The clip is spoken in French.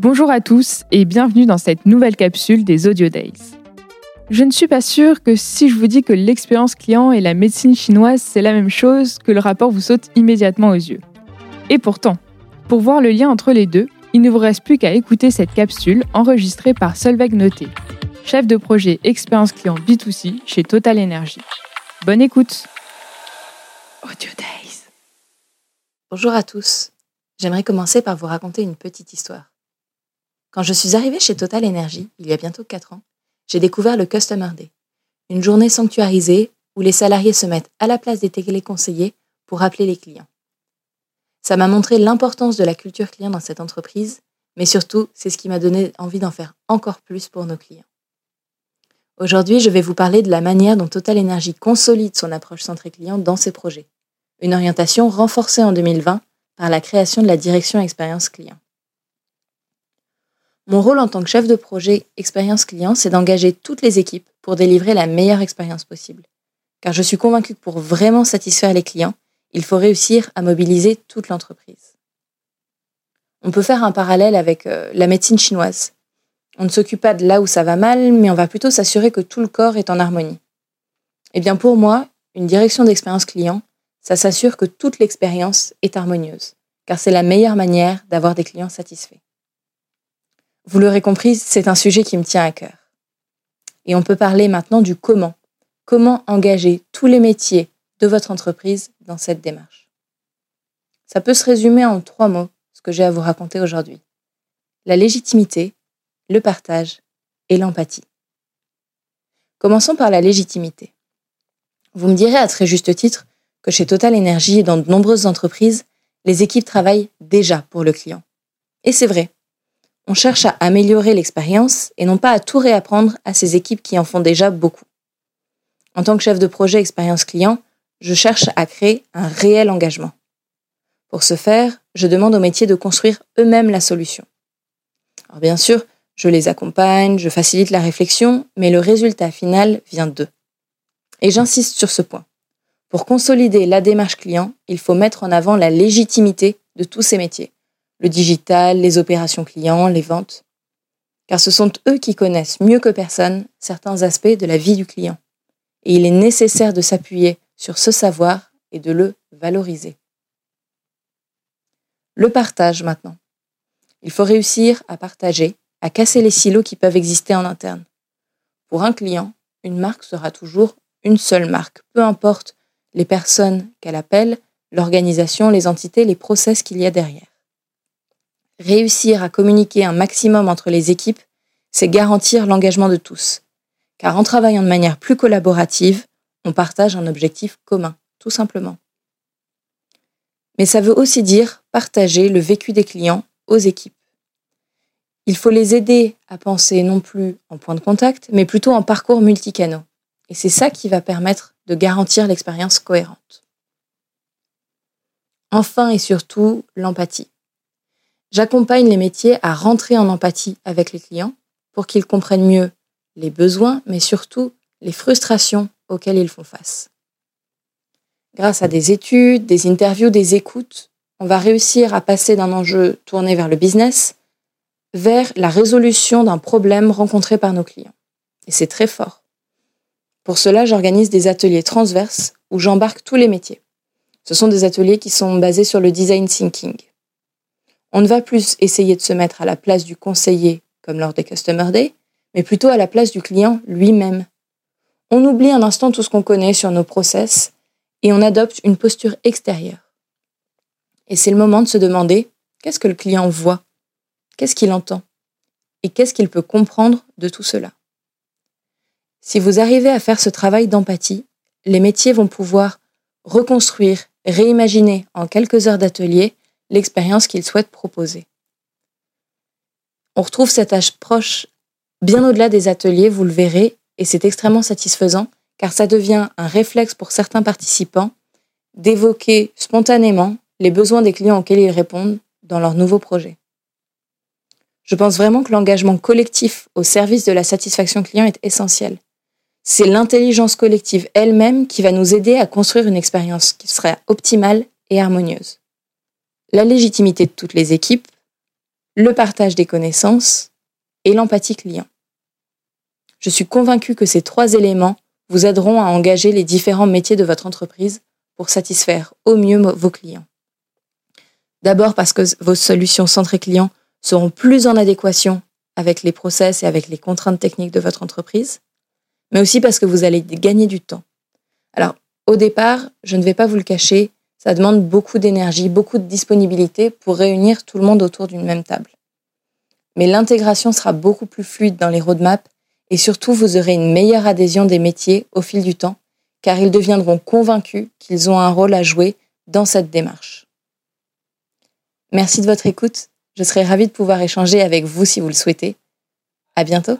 Bonjour à tous et bienvenue dans cette nouvelle capsule des Audio Days. Je ne suis pas sûre que si je vous dis que l'expérience client et la médecine chinoise c'est la même chose, que le rapport vous saute immédiatement aux yeux. Et pourtant, pour voir le lien entre les deux, il ne vous reste plus qu'à écouter cette capsule enregistrée par Solveig Noté, chef de projet expérience client B2C chez Total Energy. Bonne écoute Audio Days Bonjour à tous. J'aimerais commencer par vous raconter une petite histoire. Quand je suis arrivée chez Total Energy, il y a bientôt 4 ans, j'ai découvert le Customer Day, une journée sanctuarisée où les salariés se mettent à la place des téléconseillers pour appeler les clients. Ça m'a montré l'importance de la culture client dans cette entreprise, mais surtout, c'est ce qui m'a donné envie d'en faire encore plus pour nos clients. Aujourd'hui, je vais vous parler de la manière dont Total Energy consolide son approche centrée client dans ses projets. Une orientation renforcée en 2020 par la création de la direction expérience client. Mon rôle en tant que chef de projet expérience client, c'est d'engager toutes les équipes pour délivrer la meilleure expérience possible. Car je suis convaincue que pour vraiment satisfaire les clients, il faut réussir à mobiliser toute l'entreprise. On peut faire un parallèle avec euh, la médecine chinoise. On ne s'occupe pas de là où ça va mal, mais on va plutôt s'assurer que tout le corps est en harmonie. Eh bien pour moi, une direction d'expérience client, ça s'assure que toute l'expérience est harmonieuse, car c'est la meilleure manière d'avoir des clients satisfaits. Vous l'aurez compris, c'est un sujet qui me tient à cœur. Et on peut parler maintenant du comment. Comment engager tous les métiers de votre entreprise dans cette démarche. Ça peut se résumer en trois mots, ce que j'ai à vous raconter aujourd'hui. La légitimité, le partage et l'empathie. Commençons par la légitimité. Vous me direz à très juste titre que chez Total Energy et dans de nombreuses entreprises, les équipes travaillent déjà pour le client. Et c'est vrai. On cherche à améliorer l'expérience et non pas à tout réapprendre à ces équipes qui en font déjà beaucoup. En tant que chef de projet expérience client, je cherche à créer un réel engagement. Pour ce faire, je demande aux métiers de construire eux-mêmes la solution. Alors bien sûr, je les accompagne, je facilite la réflexion, mais le résultat final vient d'eux. Et j'insiste sur ce point. Pour consolider la démarche client, il faut mettre en avant la légitimité de tous ces métiers. Le digital, les opérations clients, les ventes. Car ce sont eux qui connaissent mieux que personne certains aspects de la vie du client. Et il est nécessaire de s'appuyer sur ce savoir et de le valoriser. Le partage maintenant. Il faut réussir à partager, à casser les silos qui peuvent exister en interne. Pour un client, une marque sera toujours une seule marque, peu importe les personnes qu'elle appelle, l'organisation, les entités, les process qu'il y a derrière. Réussir à communiquer un maximum entre les équipes, c'est garantir l'engagement de tous. Car en travaillant de manière plus collaborative, on partage un objectif commun, tout simplement. Mais ça veut aussi dire partager le vécu des clients aux équipes. Il faut les aider à penser non plus en point de contact, mais plutôt en parcours multicanaux. Et c'est ça qui va permettre de garantir l'expérience cohérente. Enfin et surtout, l'empathie. J'accompagne les métiers à rentrer en empathie avec les clients pour qu'ils comprennent mieux les besoins, mais surtout les frustrations auxquels ils font face. Grâce à des études, des interviews, des écoutes, on va réussir à passer d'un enjeu tourné vers le business vers la résolution d'un problème rencontré par nos clients. Et c'est très fort. Pour cela, j'organise des ateliers transverses où j'embarque tous les métiers. Ce sont des ateliers qui sont basés sur le design thinking. On ne va plus essayer de se mettre à la place du conseiller comme lors des Customer Day, mais plutôt à la place du client lui-même on oublie un instant tout ce qu'on connaît sur nos process et on adopte une posture extérieure. Et c'est le moment de se demander qu'est-ce que le client voit, qu'est-ce qu'il entend? Et qu'est-ce qu'il peut comprendre de tout cela? Si vous arrivez à faire ce travail d'empathie, les métiers vont pouvoir reconstruire, réimaginer en quelques heures d'atelier l'expérience qu'ils souhaitent proposer. On retrouve cette approche bien au-delà des ateliers, vous le verrez, et c'est extrêmement satisfaisant car ça devient un réflexe pour certains participants d'évoquer spontanément les besoins des clients auxquels ils répondent dans leur nouveau projet. Je pense vraiment que l'engagement collectif au service de la satisfaction client est essentiel. C'est l'intelligence collective elle-même qui va nous aider à construire une expérience qui sera optimale et harmonieuse. La légitimité de toutes les équipes, le partage des connaissances et l'empathie client. Je suis convaincue que ces trois éléments vous aideront à engager les différents métiers de votre entreprise pour satisfaire au mieux vos clients. D'abord parce que vos solutions centrées clients seront plus en adéquation avec les process et avec les contraintes techniques de votre entreprise, mais aussi parce que vous allez gagner du temps. Alors, au départ, je ne vais pas vous le cacher, ça demande beaucoup d'énergie, beaucoup de disponibilité pour réunir tout le monde autour d'une même table. Mais l'intégration sera beaucoup plus fluide dans les roadmaps et surtout vous aurez une meilleure adhésion des métiers au fil du temps, car ils deviendront convaincus qu'ils ont un rôle à jouer dans cette démarche. Merci de votre écoute. Je serai ravie de pouvoir échanger avec vous si vous le souhaitez. À bientôt.